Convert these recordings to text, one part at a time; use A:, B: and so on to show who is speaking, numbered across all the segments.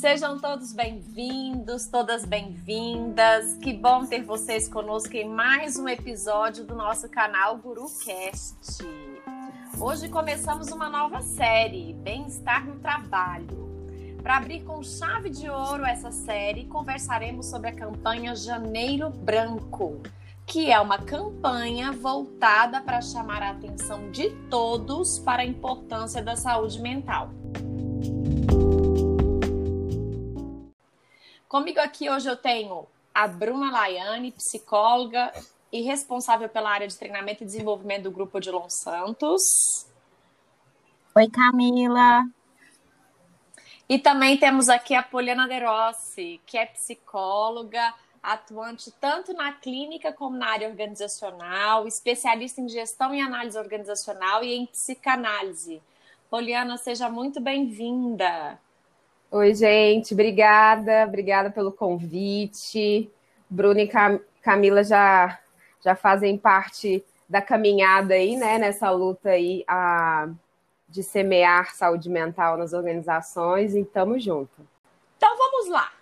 A: Sejam todos bem-vindos, todas bem-vindas. Que bom ter vocês conosco em mais um episódio do nosso canal GuruCast. Hoje começamos uma nova série, Bem-Estar no Trabalho. Para abrir com chave de ouro essa série, conversaremos sobre a campanha Janeiro Branco, que é uma campanha voltada para chamar a atenção de todos para a importância da saúde mental. Comigo aqui hoje eu tenho a Bruna Laiane, psicóloga e responsável pela área de treinamento e desenvolvimento do Grupo Odilon Santos.
B: Oi, Camila.
A: E também temos aqui a Poliana De Rossi, que é psicóloga, atuante tanto na clínica como na área organizacional, especialista em gestão e análise organizacional e em psicanálise. Poliana, seja muito bem-vinda.
C: Oi, gente, obrigada, obrigada pelo convite. Bruna e Cam Camila já, já fazem parte da caminhada aí, né, nessa luta aí a, de semear saúde mental nas organizações, e estamos juntos.
A: Então vamos lá.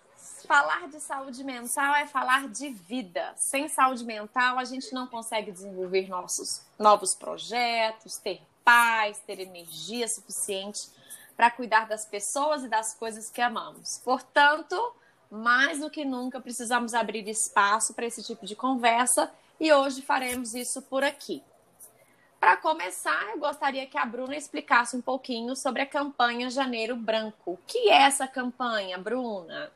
A: Falar de saúde mental é falar de vida. Sem saúde mental, a gente não consegue desenvolver nossos novos projetos, ter paz, ter energia suficiente para cuidar das pessoas e das coisas que amamos. Portanto, mais do que nunca precisamos abrir espaço para esse tipo de conversa e hoje faremos isso por aqui. Para começar, eu gostaria que a Bruna explicasse um pouquinho sobre a campanha Janeiro Branco. O que é essa campanha, Bruna?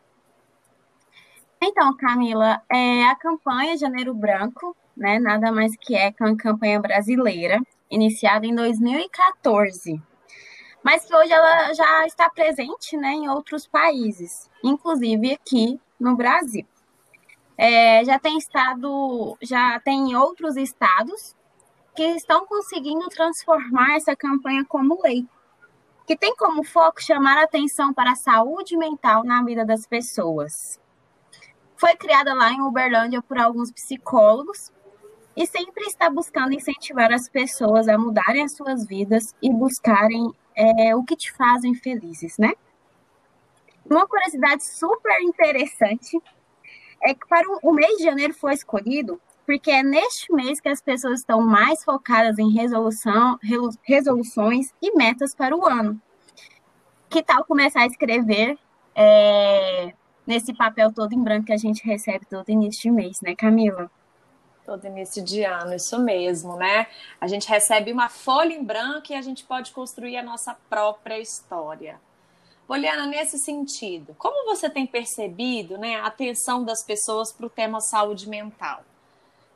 B: Então, Camila, é a campanha Janeiro Branco, né, nada mais que é uma campanha brasileira, iniciada em 2014 mas que hoje ela já está presente né, em outros países, inclusive aqui no Brasil. É, já tem estado, já tem outros estados que estão conseguindo transformar essa campanha como lei, que tem como foco chamar a atenção para a saúde mental na vida das pessoas. Foi criada lá em Uberlândia por alguns psicólogos e sempre está buscando incentivar as pessoas a mudarem as suas vidas e buscarem é, o que te fazem felizes, né? Uma curiosidade super interessante é que para o mês de janeiro foi escolhido porque é neste mês que as pessoas estão mais focadas em resolução, resoluções e metas para o ano. Que tal começar a escrever é, nesse papel todo em branco que a gente recebe todo início de mês, né, Camila?
A: Todo início de ano, isso mesmo, né? A gente recebe uma folha em branco e a gente pode construir a nossa própria história. Poliana, nesse sentido, como você tem percebido né, a atenção das pessoas para o tema saúde mental?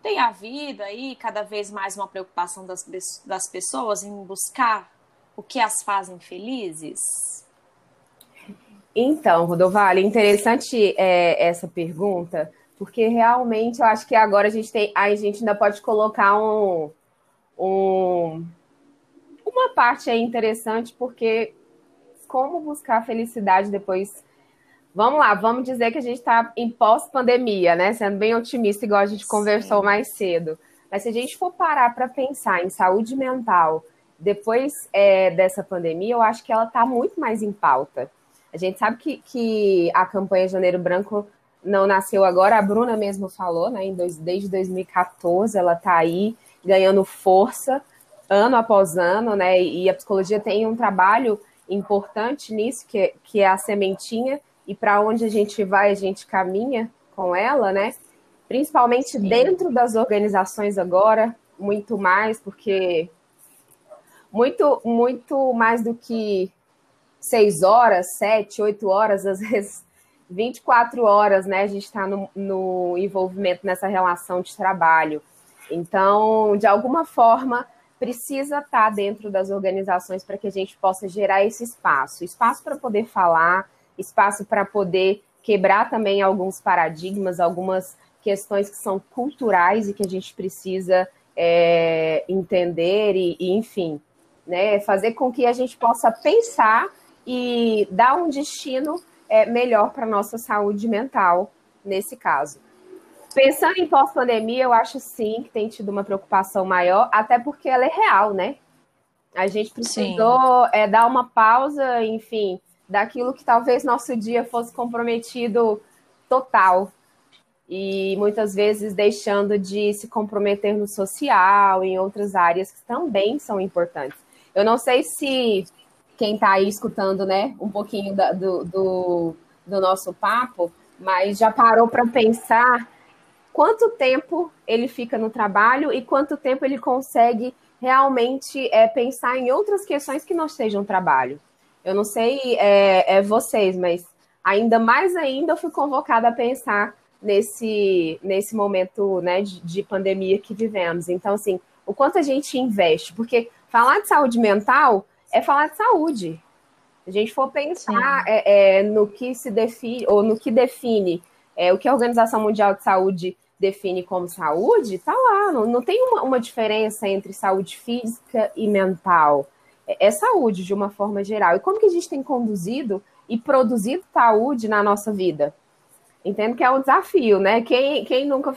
A: Tem havido aí cada vez mais uma preocupação das, das pessoas em buscar o que as fazem felizes?
C: Então, Rodovale, interessante é, essa pergunta, porque realmente eu acho que agora a gente tem. a gente ainda pode colocar um, um uma parte aí interessante, porque como buscar felicidade depois. Vamos lá, vamos dizer que a gente está em pós-pandemia, né? Sendo bem otimista, igual a gente Sim. conversou mais cedo. Mas se a gente for parar para pensar em saúde mental depois é, dessa pandemia, eu acho que ela está muito mais em pauta. A gente sabe que, que a campanha Janeiro Branco não nasceu agora, a Bruna mesmo falou, né? desde 2014 ela está aí ganhando força ano após ano, né? E a psicologia tem um trabalho importante nisso, que, que é a sementinha, e para onde a gente vai, a gente caminha com ela, né? Principalmente Sim. dentro das organizações agora, muito mais, porque muito, muito mais do que seis horas, sete, oito horas, às vezes 24 horas, né? A gente está no, no envolvimento nessa relação de trabalho. Então, de alguma forma, precisa estar tá dentro das organizações para que a gente possa gerar esse espaço espaço para poder falar, espaço para poder quebrar também alguns paradigmas, algumas questões que são culturais e que a gente precisa é, entender e, e, enfim, né, fazer com que a gente possa pensar e dar um destino é, melhor para a nossa saúde mental nesse caso. Pensando em pós-pandemia, eu acho sim que tem tido uma preocupação maior, até porque ela é real, né? A gente precisou é, dar uma pausa, enfim, daquilo que talvez nosso dia fosse comprometido total. E muitas vezes deixando de se comprometer no social, em outras áreas que também são importantes. Eu não sei se quem está aí escutando, né, um pouquinho da, do, do, do nosso papo, mas já parou para pensar quanto tempo ele fica no trabalho e quanto tempo ele consegue realmente é, pensar em outras questões que não sejam trabalho. Eu não sei é, é vocês, mas ainda mais ainda eu fui convocada a pensar nesse, nesse momento né, de, de pandemia que vivemos. Então, assim, o quanto a gente investe, porque falar de saúde mental é falar de saúde. Se a gente for pensar é, é, no que se define, ou no que define é, o que a Organização Mundial de Saúde define como saúde, tá lá. Não, não tem uma, uma, diferença entre saúde física e mental. É, é, saúde de uma forma geral. E como que a gente tem conduzido e produzido saúde na nossa vida? Entendo que é um desafio, né? Quem, quem nunca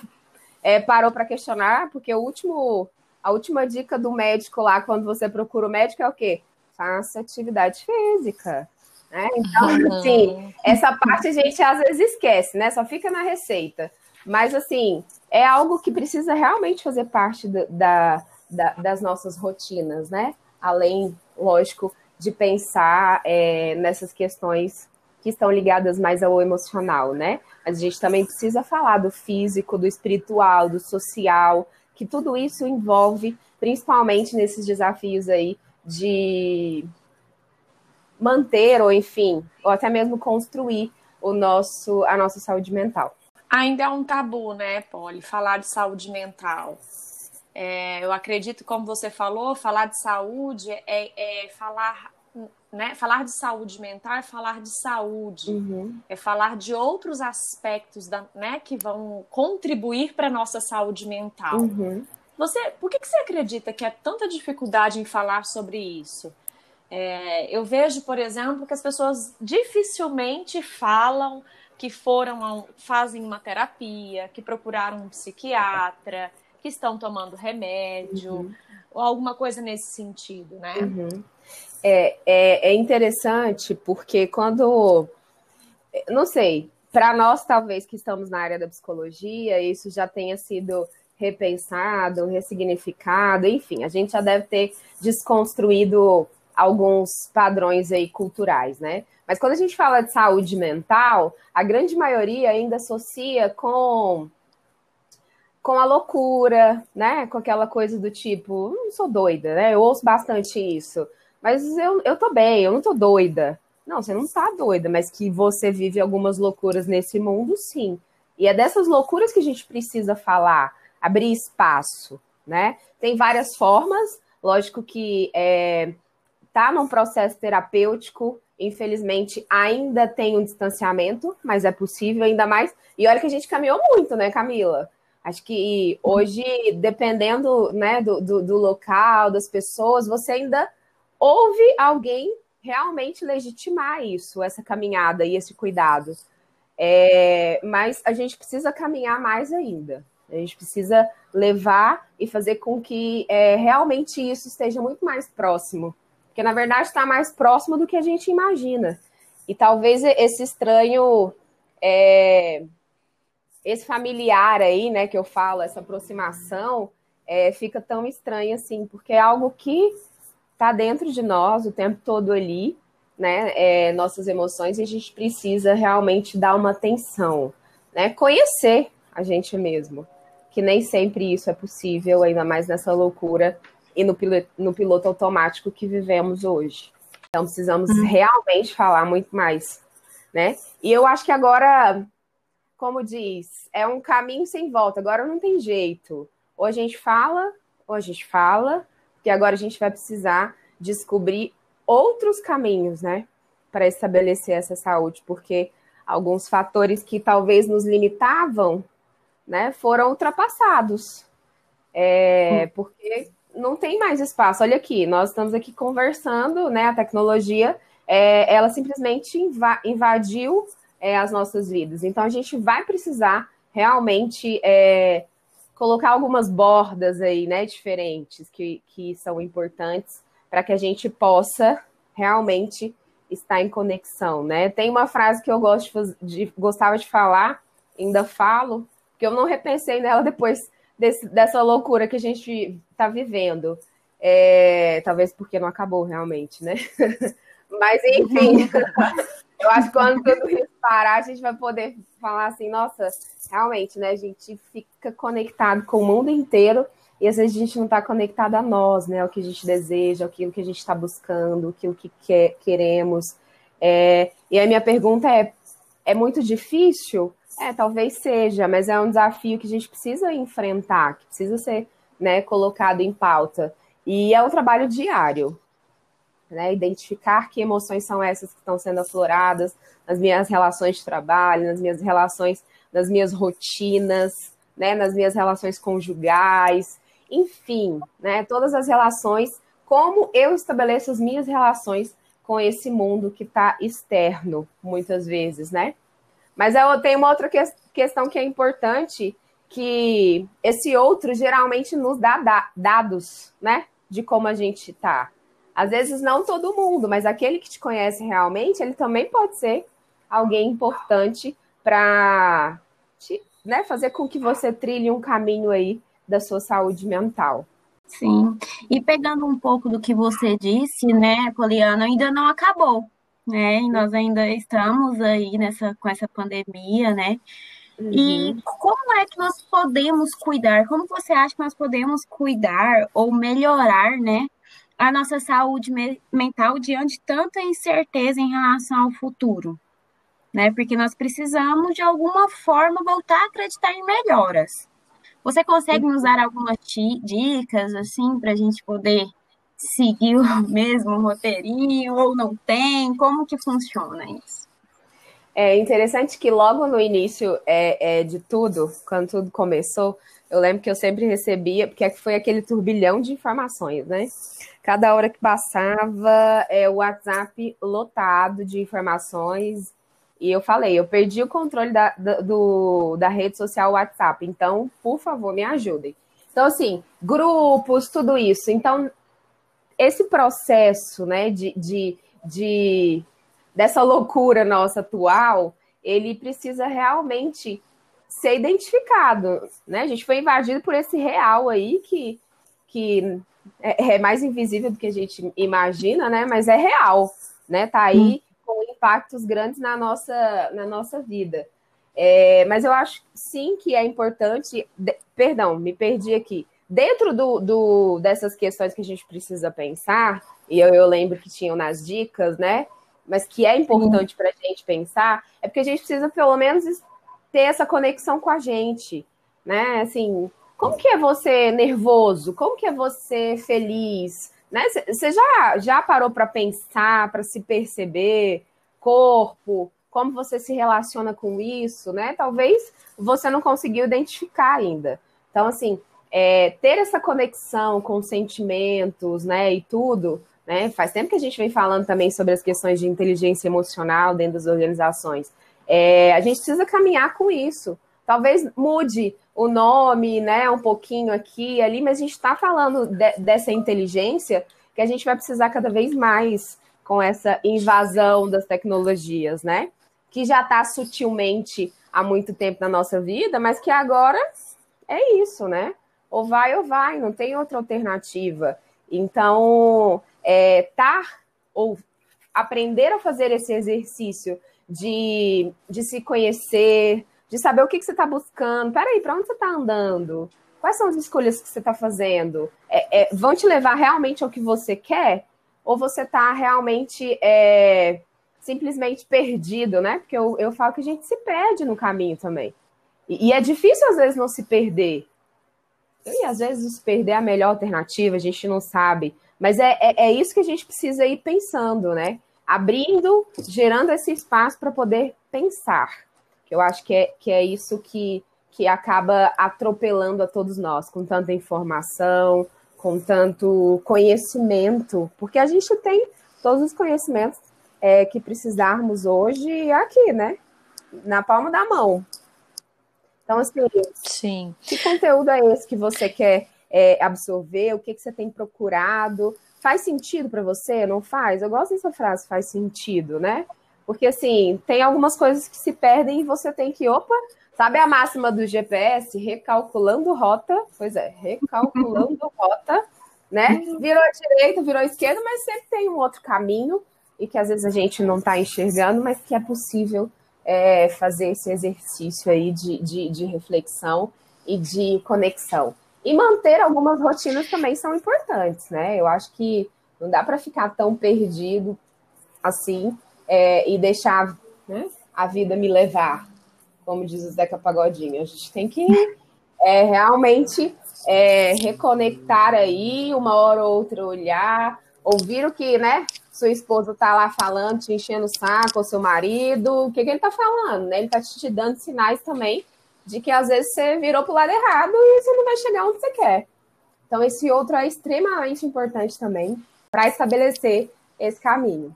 C: é, parou para questionar, porque o último, a última dica do médico lá, quando você procura o médico, é o quê? Faça atividade física. Né? Então, uhum. assim, essa parte a gente às vezes esquece, né? Só fica na receita. Mas, assim, é algo que precisa realmente fazer parte do, da, da, das nossas rotinas, né? Além, lógico, de pensar é, nessas questões que estão ligadas mais ao emocional, né? A gente também precisa falar do físico, do espiritual, do social, que tudo isso envolve, principalmente nesses desafios aí de manter ou enfim, ou até mesmo construir o nosso a nossa saúde mental.
A: Ainda é um tabu, né, Polly, falar de saúde mental. É, eu acredito, como você falou, falar de saúde é, é, falar, né? Falar de saúde mental é falar de saúde, uhum. é falar de outros aspectos da, né, que vão contribuir para a nossa saúde mental. Uhum. Você, por que, que você acredita que há tanta dificuldade em falar sobre isso? É, eu vejo, por exemplo, que as pessoas dificilmente falam que foram fazem uma terapia, que procuraram um psiquiatra, que estão tomando remédio, uhum. ou alguma coisa nesse sentido, né?
C: Uhum. É, é, é interessante porque quando. Não sei, para nós, talvez, que estamos na área da psicologia, isso já tenha sido repensado, ressignificado, enfim, a gente já deve ter desconstruído alguns padrões aí culturais, né? Mas quando a gente fala de saúde mental, a grande maioria ainda associa com com a loucura, né? Com aquela coisa do tipo, não sou doida, né? Eu ouço bastante isso. Mas eu, eu tô bem, eu não tô doida. Não, você não tá doida, mas que você vive algumas loucuras nesse mundo, sim. E é dessas loucuras que a gente precisa falar, abrir espaço, né? Tem várias formas, lógico que é, tá num processo terapêutico, Infelizmente, ainda tem um distanciamento, mas é possível ainda mais. E olha que a gente caminhou muito, né, Camila? Acho que hoje, dependendo né, do, do, do local, das pessoas, você ainda ouve alguém realmente legitimar isso, essa caminhada e esse cuidado. É, mas a gente precisa caminhar mais ainda. A gente precisa levar e fazer com que é, realmente isso esteja muito mais próximo porque, na verdade, está mais próximo do que a gente imagina. E talvez esse estranho, é, esse familiar aí, né, que eu falo, essa aproximação, é, fica tão estranho assim, porque é algo que está dentro de nós o tempo todo ali, né, é, nossas emoções, e a gente precisa realmente dar uma atenção, né, conhecer a gente mesmo, que nem sempre isso é possível, ainda mais nessa loucura e no piloto, no piloto automático que vivemos hoje. Então precisamos uhum. realmente falar muito mais, né? E eu acho que agora, como diz, é um caminho sem volta. Agora não tem jeito. Ou a gente fala, ou a gente fala, porque agora a gente vai precisar descobrir outros caminhos, né, para estabelecer essa saúde, porque alguns fatores que talvez nos limitavam, né, foram ultrapassados. É, hum. porque não tem mais espaço. Olha aqui, nós estamos aqui conversando, né? A tecnologia, é, ela simplesmente invadiu é, as nossas vidas. Então a gente vai precisar realmente é, colocar algumas bordas aí, né? Diferentes que, que são importantes para que a gente possa realmente está em conexão, né? Tem uma frase que eu gosto de, de gostava de falar, ainda falo, que eu não repensei nela depois desse, dessa loucura que a gente está vivendo. É, talvez porque não acabou realmente, né? Mas enfim, eu acho que quando tudo isso parar, a gente vai poder falar assim, nossa, realmente, né? A gente fica conectado com o mundo inteiro e às vezes a gente não está conectado a nós, né? O que a gente deseja, aquilo que a gente está buscando, aquilo que quer, queremos. É, e a minha pergunta é: é muito difícil? É, talvez seja, mas é um desafio que a gente precisa enfrentar, que precisa ser né, colocado em pauta. E é um trabalho diário. Né? Identificar que emoções são essas que estão sendo afloradas nas minhas relações de trabalho, nas minhas relações, nas minhas rotinas, né, nas minhas relações conjugais, enfim, né, todas as relações, como eu estabeleço as minhas relações com esse mundo que está externo, muitas vezes, né? Mas eu tenho uma outra que questão que é importante, que esse outro geralmente nos dá da dados, né? De como a gente está. Às vezes não todo mundo, mas aquele que te conhece realmente, ele também pode ser alguém importante para né, fazer com que você trilhe um caminho aí da sua saúde mental.
B: Sim. E pegando um pouco do que você disse, né, Poliana, ainda não acabou, né? E nós ainda estamos aí nessa com essa pandemia, né? Uhum. E como é que nós podemos cuidar? Como você acha que nós podemos cuidar ou melhorar, né, a nossa saúde me mental diante de tanta incerteza em relação ao futuro? Né? Porque nós precisamos de alguma forma voltar a acreditar em melhoras. Você consegue nos dar algumas dicas, assim, para a gente poder seguir o mesmo roteirinho ou não tem? Como que funciona isso?
C: É interessante que logo no início é, é, de tudo, quando tudo começou, eu lembro que eu sempre recebia, porque foi aquele turbilhão de informações, né? Cada hora que passava, é, o WhatsApp lotado de informações e eu falei, eu perdi o controle da, do, da rede social WhatsApp, então, por favor, me ajudem. Então, assim, grupos, tudo isso. Então, esse processo, né, de, de, de dessa loucura nossa atual, ele precisa realmente ser identificado, né? A gente foi invadido por esse real aí que, que é, é mais invisível do que a gente imagina, né? Mas é real, né? Tá aí hum com impactos grandes na nossa, na nossa vida. É, mas eu acho sim que é importante. De, perdão, me perdi aqui. Dentro do, do, dessas questões que a gente precisa pensar, e eu, eu lembro que tinham nas dicas, né? Mas que é importante para a gente pensar, é porque a gente precisa, pelo menos, ter essa conexão com a gente, né? Assim, como que é você nervoso? Como que é você feliz? Né? Você já, já parou para pensar, para se perceber, corpo, como você se relaciona com isso, né? Talvez você não conseguiu identificar ainda. Então, assim, é, ter essa conexão com sentimentos, né, e tudo, né? Faz tempo que a gente vem falando também sobre as questões de inteligência emocional dentro das organizações. É, a gente precisa caminhar com isso. Talvez mude o nome, né, um pouquinho aqui ali, mas a gente está falando de, dessa inteligência que a gente vai precisar cada vez mais com essa invasão das tecnologias, né? Que já está sutilmente há muito tempo na nossa vida, mas que agora é isso, né? Ou vai ou vai, não tem outra alternativa. Então, é, tar ou aprender a fazer esse exercício de, de se conhecer, de saber o que, que você está buscando. Peraí, para onde você está andando? Quais são as escolhas que você está fazendo? É, é, vão te levar realmente ao que você quer? Ou você está realmente é, simplesmente perdido, né? Porque eu, eu falo que a gente se perde no caminho também. E, e é difícil, às vezes, não se perder. E às vezes perder a melhor alternativa, a gente não sabe. Mas é, é, é isso que a gente precisa ir pensando, né? Abrindo, gerando esse espaço para poder pensar. Eu acho que é, que é isso que, que acaba atropelando a todos nós, com tanta informação, com tanto conhecimento, porque a gente tem todos os conhecimentos é, que precisarmos hoje aqui, né? Na palma da mão. Então, assim,
A: Sim.
C: que conteúdo é esse que você quer é, absorver? O que, que você tem procurado faz sentido para você? Não faz? Eu gosto dessa frase, faz sentido, né? Porque assim, tem algumas coisas que se perdem e você tem que, opa, sabe a máxima do GPS? Recalculando rota, pois é, recalculando rota, né? Virou à direita, virou à esquerda, mas sempre tem um outro caminho e que às vezes a gente não está enxergando, mas que é possível é, fazer esse exercício aí de, de, de reflexão e de conexão. E manter algumas rotinas também são importantes, né? Eu acho que não dá para ficar tão perdido assim é, e deixar né, a vida me levar, como diz o Zeca Pagodinho. A gente tem que é, realmente é, reconectar aí, uma hora ou outra olhar, ouvir o que, né? Sua esposa tá lá falando, te enchendo o saco, ou seu marido, o que, que ele tá falando, né? Ele tá te dando sinais também de que às vezes você virou pro lado errado e você não vai chegar onde você quer. Então, esse outro é extremamente importante também para estabelecer esse caminho.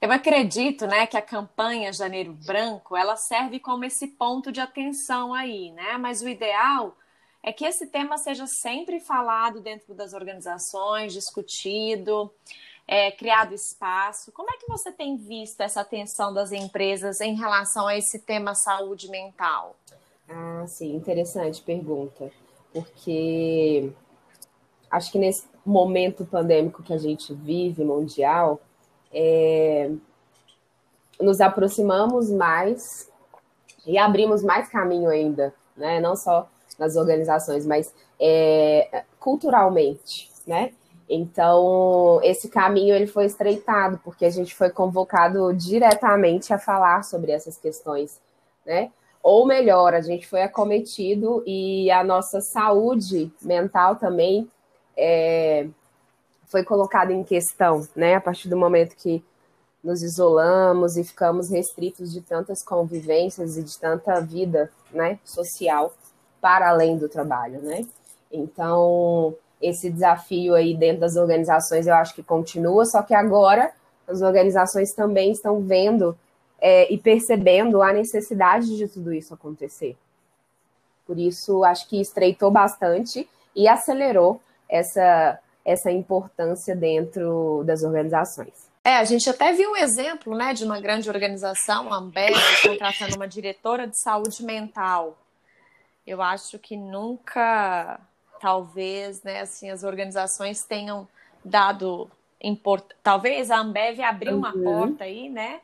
A: Eu acredito, né, que a campanha Janeiro Branco, ela serve como esse ponto de atenção aí, né? Mas o ideal é que esse tema seja sempre falado dentro das organizações, discutido, é, criado espaço. Como é que você tem visto essa atenção das empresas em relação a esse tema saúde mental?
C: Ah, sim, interessante pergunta. Porque acho que nesse momento pandêmico que a gente vive, mundial, é, nos aproximamos mais e abrimos mais caminho ainda, né? Não só nas organizações, mas é, culturalmente, né? Então, esse caminho ele foi estreitado, porque a gente foi convocado diretamente a falar sobre essas questões, né? Ou melhor, a gente foi acometido e a nossa saúde mental também é, foi colocada em questão, né? A partir do momento que nos isolamos e ficamos restritos de tantas convivências e de tanta vida, né, social para além do trabalho, né? Então, esse desafio aí dentro das organizações eu acho que continua, só que agora as organizações também estão vendo é, e percebendo a necessidade de tudo isso acontecer. Por isso, acho que estreitou bastante e acelerou essa, essa importância dentro das organizações.
A: É, a gente até viu um exemplo né, de uma grande organização, a Ambev, contratando uma diretora de saúde mental. Eu acho que nunca talvez, né, assim, as organizações tenham dado import... talvez a Ambev abriu uma uhum. porta aí, né,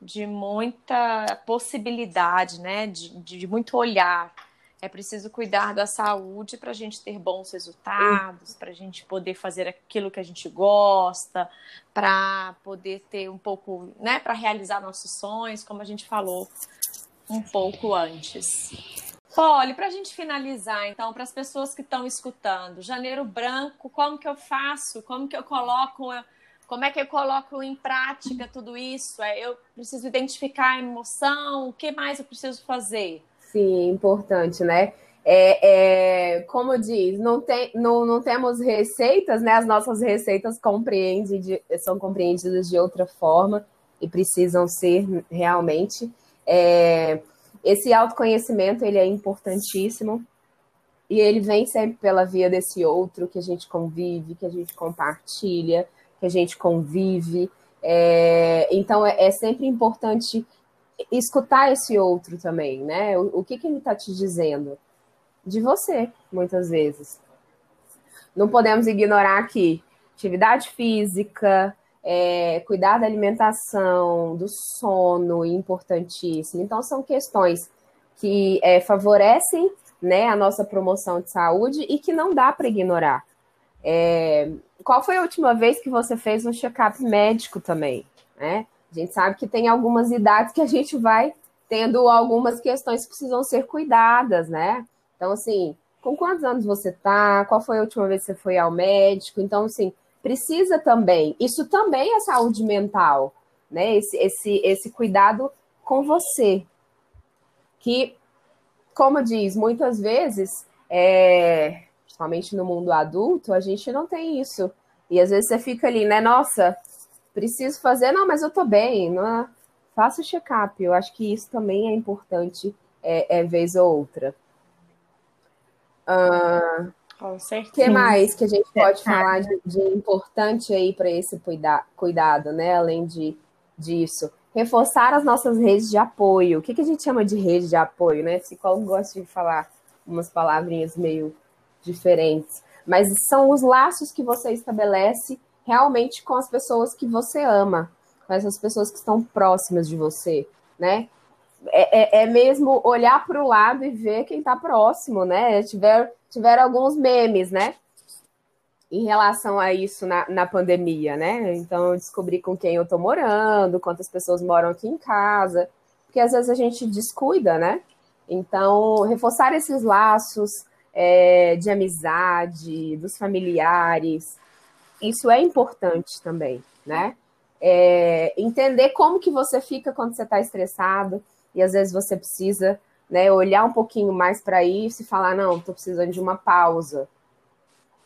A: de muita possibilidade, né, de, de muito olhar. É preciso cuidar da saúde para a gente ter bons resultados, para a gente poder fazer aquilo que a gente gosta, para poder ter um pouco, né, para realizar nossos sonhos, como a gente falou um pouco antes. Polly, para a gente finalizar, então, para as pessoas que estão escutando, Janeiro Branco, como que eu faço? Como que eu coloco, como é que eu coloco em prática tudo isso? É, eu preciso identificar a emoção, o que mais eu preciso fazer?
C: Sim, importante, né? É, é, como diz, não, tem, não, não temos receitas, né? As nossas receitas compreendem de, são compreendidas de outra forma e precisam ser realmente. É, esse autoconhecimento ele é importantíssimo e ele vem sempre pela via desse outro que a gente convive, que a gente compartilha, que a gente convive. É, então é, é, sempre importante escutar esse outro também, né? O, o que, que ele está te dizendo? De você, muitas vezes. Não podemos ignorar que atividade física, é, cuidar da alimentação, do sono, importantíssimo. Então, são questões que é, favorecem né, a nossa promoção de saúde e que não dá para ignorar. É, qual foi a última vez que você fez um check-up médico também? Né? A gente sabe que tem algumas idades que a gente vai tendo algumas questões que precisam ser cuidadas, né? Então, assim, com quantos anos você tá? Qual foi a última vez que você foi ao médico? Então, assim, precisa também. Isso também é saúde mental, né? Esse, esse, esse cuidado com você. Que, como diz, muitas vezes, é, principalmente no mundo adulto, a gente não tem isso. E às vezes você fica ali, né? Nossa, preciso fazer, não, mas eu tô bem, não, faça o check-up. Eu acho que isso também é importante, é, é vez ou outra.
A: Uh, Com certeza.
C: O que mais que a gente pode falar de, de importante aí para esse cuida, cuidado, né? Além de, disso. Reforçar as nossas redes de apoio. O que, que a gente chama de rede de apoio, né? Psicólogo gosta de falar umas palavrinhas meio diferentes. Mas são os laços que você estabelece realmente com as pessoas que você ama, com essas pessoas que estão próximas de você, né? É, é, é mesmo olhar para o lado e ver quem está próximo, né? Tiver, tiveram alguns memes, né? Em relação a isso na, na pandemia, né? Então, eu descobri com quem eu estou morando, quantas pessoas moram aqui em casa, porque às vezes a gente descuida, né? Então, reforçar esses laços é, de amizade, dos familiares, isso é importante também, né? É, entender como que você fica quando você está estressado e às vezes você precisa né, olhar um pouquinho mais para isso e falar, não, estou precisando de uma pausa.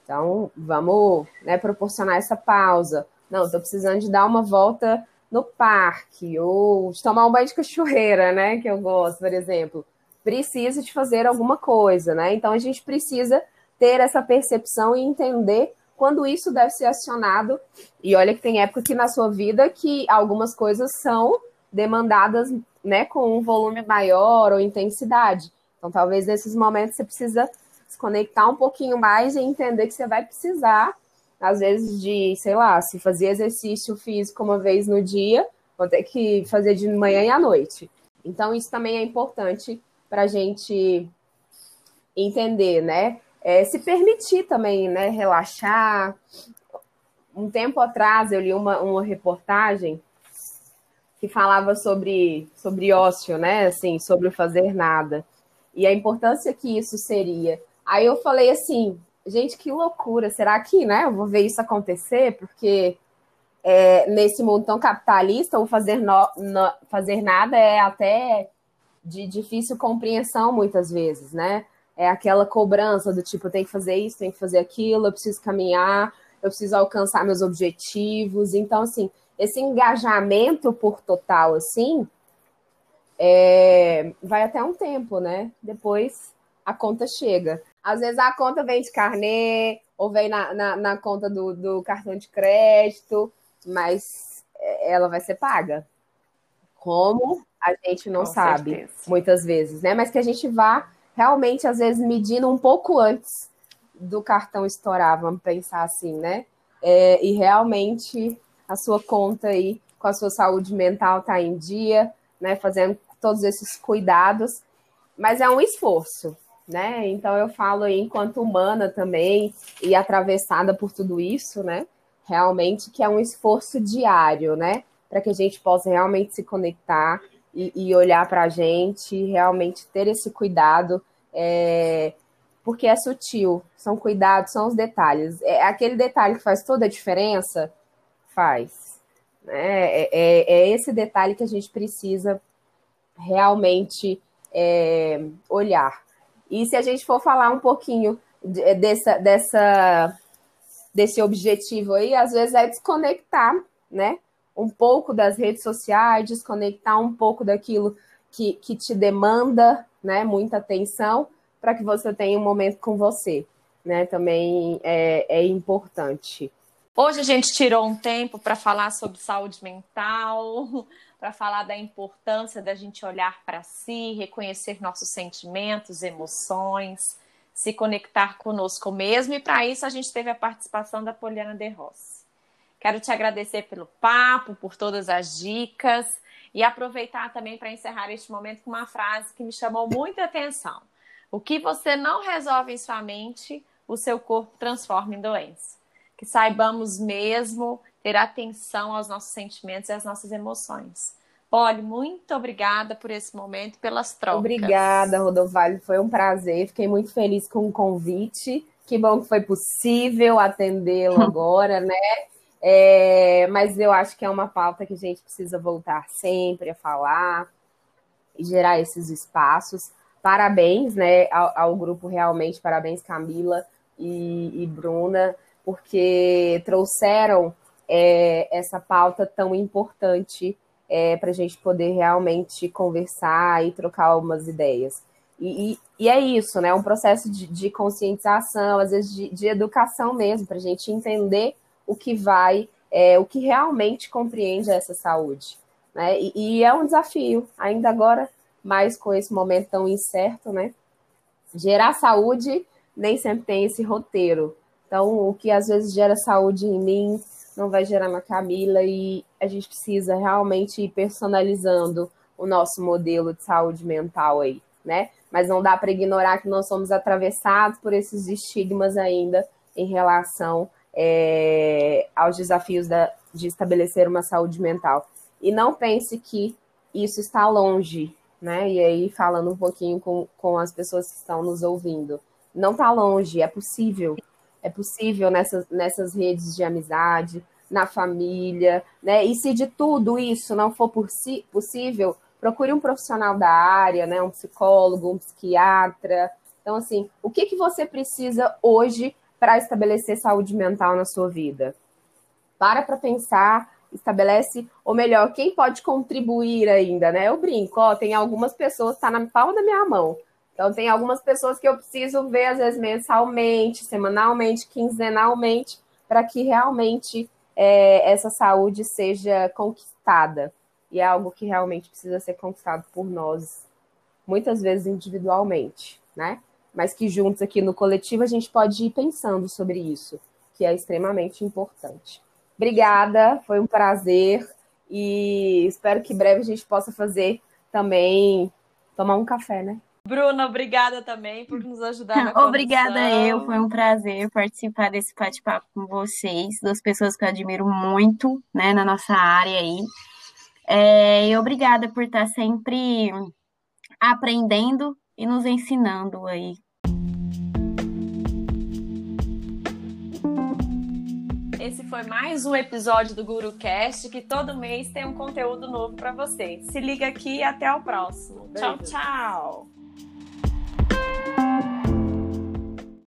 C: Então, vamos né, proporcionar essa pausa. Não, estou precisando de dar uma volta no parque, ou de tomar um banho de cachoeira, né? Que eu gosto, por exemplo. Preciso de fazer alguma coisa, né? Então a gente precisa ter essa percepção e entender quando isso deve ser acionado. E olha que tem época que na sua vida que algumas coisas são demandadas né, com um volume maior ou intensidade. Então, talvez nesses momentos você precisa se conectar um pouquinho mais e entender que você vai precisar, às vezes, de, sei lá, se fazer exercício físico uma vez no dia, vou ter que fazer de manhã e à noite. Então, isso também é importante para a gente entender, né? é, se permitir também, né, relaxar. Um tempo atrás eu li uma, uma reportagem que falava sobre, sobre ócio, né, assim, sobre o fazer nada e a importância que isso seria. Aí eu falei assim, gente, que loucura, será que, né, eu vou ver isso acontecer? Porque é, nesse mundo tão capitalista, o fazer, no, no, fazer nada é até de difícil compreensão muitas vezes, né? é aquela cobrança do tipo, tenho que fazer isso, tenho que fazer aquilo, eu preciso caminhar, eu preciso alcançar meus objetivos. Então, assim, esse engajamento por total, assim, é, vai até um tempo, né? Depois a conta chega. Às vezes a conta vem de carnê, ou vem na, na, na conta do, do cartão de crédito, mas é, ela vai ser paga. Como? A gente não Com sabe, certeza. muitas vezes, né? Mas que a gente vá realmente, às vezes, medindo um pouco antes do cartão estourar, vamos pensar assim, né? É, e realmente a sua conta aí com a sua saúde mental tá em dia, né? Fazendo todos esses cuidados, mas é um esforço, né? Então eu falo aí enquanto humana também e atravessada por tudo isso, né? Realmente que é um esforço diário, né? Para que a gente possa realmente se conectar e, e olhar para a gente, realmente ter esse cuidado, é, porque é sutil, são cuidados, são os detalhes. É aquele detalhe que faz toda a diferença, faz. Né? É, é, é esse detalhe que a gente precisa realmente é, olhar. E se a gente for falar um pouquinho dessa, dessa, desse objetivo aí, às vezes é desconectar, né? um pouco das redes sociais, desconectar um pouco daquilo que, que te demanda né, muita atenção, para que você tenha um momento com você. Né, também é, é importante.
A: Hoje a gente tirou um tempo para falar sobre saúde mental, para falar da importância da gente olhar para si, reconhecer nossos sentimentos, emoções, se conectar conosco mesmo, e para isso a gente teve a participação da Poliana De Rossi. Quero te agradecer pelo papo, por todas as dicas e aproveitar também para encerrar este momento com uma frase que me chamou muita atenção. O que você não resolve em sua mente, o seu corpo transforma em doença. Que saibamos mesmo ter atenção aos nossos sentimentos e às nossas emoções. Polly, muito obrigada por esse momento, pelas trocas.
C: Obrigada, Rodovalho. Foi um prazer. Fiquei muito feliz com o convite. Que bom que foi possível atendê-lo agora, né? É, mas eu acho que é uma pauta que a gente precisa voltar sempre a falar e gerar esses espaços. Parabéns né, ao, ao grupo, realmente, parabéns, Camila e, e Bruna, porque trouxeram é, essa pauta tão importante é, para a gente poder realmente conversar e trocar algumas ideias. E, e, e é isso, né? Um processo de, de conscientização, às vezes de, de educação mesmo, para a gente entender o que vai, é, o que realmente compreende essa saúde. Né? E, e, é um desafio, ainda agora, mais com esse momento tão incerto, né? Gerar saúde nem sempre tem esse roteiro. Então, o que às vezes gera saúde em mim não vai gerar na Camila e a gente precisa realmente ir personalizando o nosso modelo de saúde mental aí, né? Mas não dá para ignorar que nós somos atravessados por esses estigmas ainda em relação é, aos desafios da, de estabelecer uma saúde mental. E não pense que isso está longe, né? E aí, falando um pouquinho com, com as pessoas que estão nos ouvindo, não está longe, é possível. É possível nessas, nessas redes de amizade, na família, né? E se de tudo isso não for possível, procure um profissional da área, né? Um psicólogo, um psiquiatra. Então, assim, o que, que você precisa hoje para estabelecer saúde mental na sua vida? Para para pensar, estabelece, ou melhor, quem pode contribuir ainda, né? Eu brinco, ó, tem algumas pessoas, tá na palma da minha mão. Então, tem algumas pessoas que eu preciso ver, às vezes, mensalmente, semanalmente, quinzenalmente, para que realmente é, essa saúde seja conquistada. E é algo que realmente precisa ser conquistado por nós, muitas vezes individualmente, né? Mas que juntos aqui no coletivo a gente pode ir pensando sobre isso, que é extremamente importante. Obrigada, foi um prazer e espero que breve a gente possa fazer também tomar um café, né?
A: Bruna, obrigada também por nos ajudar na
B: Obrigada eu, foi um prazer participar desse bate-papo com vocês, duas pessoas que eu admiro muito, né, na nossa área aí. É, e obrigada por estar sempre aprendendo e nos ensinando aí.
A: Esse foi mais um episódio do GuruCast, que todo mês tem um conteúdo novo para você. Se liga aqui e até o próximo. Beijo. Tchau, tchau!